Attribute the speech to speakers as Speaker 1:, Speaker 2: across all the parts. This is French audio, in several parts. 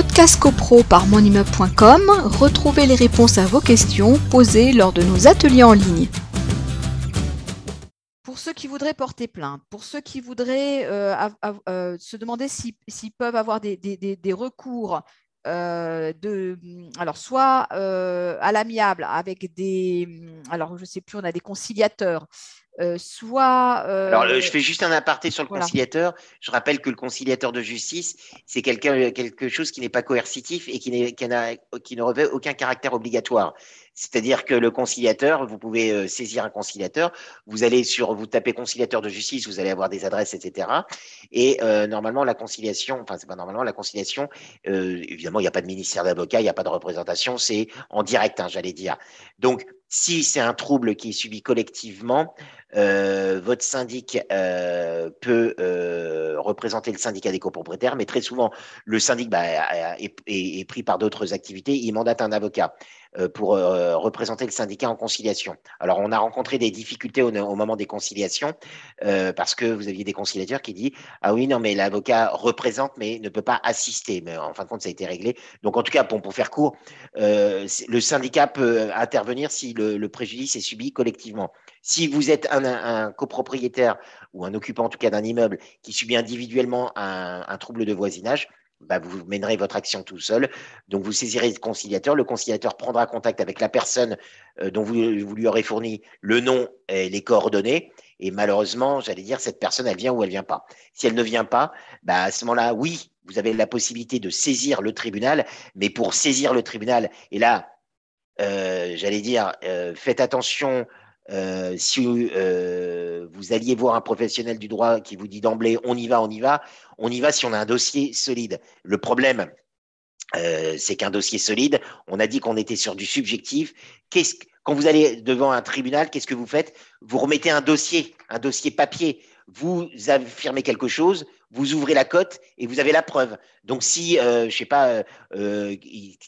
Speaker 1: Podcast CoPro par monimmeuble.com, retrouvez les réponses à vos questions posées lors de nos ateliers en ligne.
Speaker 2: Pour ceux qui voudraient porter plainte, pour ceux qui voudraient euh, euh, se demander s'ils peuvent avoir des, recours euh, de, alors soit à l'amiable avec des, alors je sais plus, on a des conciliateurs, euh, soit.
Speaker 3: Euh, Alors, je fais juste un aparté sur le conciliateur. Je rappelle que le conciliateur de justice, c'est quelque chose qui n'est pas coercitif et qui, qui, qui ne revêt aucun caractère obligatoire. C'est-à-dire que le conciliateur, vous pouvez euh, saisir un conciliateur, vous allez sur, vous tapez conciliateur de justice, vous allez avoir des adresses, etc. Et euh, normalement, la conciliation, enfin, c'est pas normalement, la conciliation, euh, évidemment, il n'y a pas de ministère d'avocat, il n'y a pas de représentation, c'est en direct, hein, j'allais dire. Donc, si c'est un trouble qui est subi collectivement, euh, votre syndic euh, peut euh, représenter le syndicat des copropriétaires, mais très souvent, le syndic bah, est, est, pris par d'autres activités, il mandate un avocat. Euh, pour euh, représenter le syndicat en conciliation. Alors, on a rencontré des difficultés au, moment des conciliations euh, parce que vous aviez des conciliateurs qui disent Ah oui, non, mais l'avocat représente mais ne peut pas assister. Mais en fin de compte, ça a été réglé. Donc, en tout cas, pour, pour faire court, le syndicat peut intervenir si le, préjudice est subi collectivement. Si vous êtes un, copropriétaire ou un occupant, en tout cas d'un immeuble, qui subit individuellement un trouble de voisinage, bah, vous mènerez votre action tout seul. Donc, vous saisirez le conciliateur. Le conciliateur prendra contact avec la personne euh, dont vous, lui aurez fourni le nom et les coordonnées. Et malheureusement, j'allais dire, cette personne, elle vient ou elle vient pas. Si elle ne vient pas, bah, à ce moment-là, oui, vous avez la possibilité de saisir le tribunal. Mais pour saisir le tribunal, et là, euh, j'allais dire, euh, faites attention euh, si euh, vous alliez voir un professionnel du droit qui vous dit d'emblée on y va, on y va, on y va si on a un dossier solide. Le problème, euh, c'est qu'un dossier solide, on a dit qu'on était sur du subjectif. quand vous allez devant un tribunal, qu'est-ce que vous faites? Vous remettez un dossier, un dossier papier. Vous affirmez quelque chose, vous ouvrez la cote et vous avez la preuve. Donc si, euh, je sais pas, euh, euh,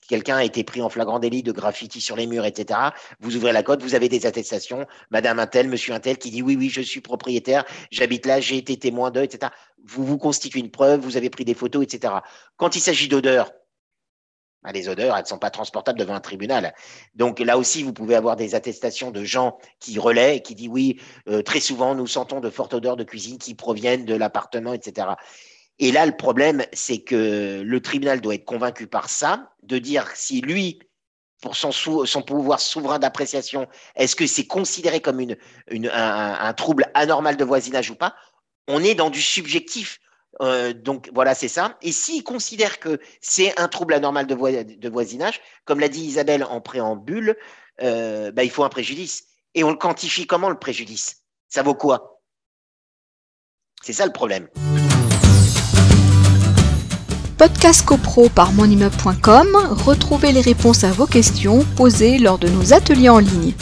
Speaker 3: quelqu'un a été pris en flagrant délit de graffiti sur les murs, etc., vous ouvrez la cote, vous avez des attestations, Madame Intel, Monsieur Intel, qui dit oui, oui, je suis propriétaire, j'habite là, j'ai été témoin d'eux, etc. Vous vous constituez une preuve, vous avez pris des photos, etc. Quand il s'agit d'odeur, les odeurs, elles ne sont pas transportables devant un tribunal. Donc là aussi, vous pouvez avoir des attestations de gens qui relaient et qui disent oui, euh, très souvent, nous sentons de fortes odeurs de cuisine qui proviennent de l'appartement, etc. Et là, le problème, c'est que le tribunal doit être convaincu par ça, de dire si lui, pour son, son pouvoir souverain d'appréciation, est-ce que c'est considéré comme une, un trouble anormal de voisinage ou pas On est dans du subjectif. Euh, donc voilà, c'est ça. Et s'il considère que c'est un trouble anormal de, voisinage, comme l'a dit Isabelle en préambule, euh, bah, il faut un préjudice. Et on le quantifie comment le préjudice? Ça vaut quoi? C'est ça le problème.
Speaker 1: Podcast CoPro par monimmeuble.com, retrouvez les réponses à vos questions posées lors de nos ateliers en ligne.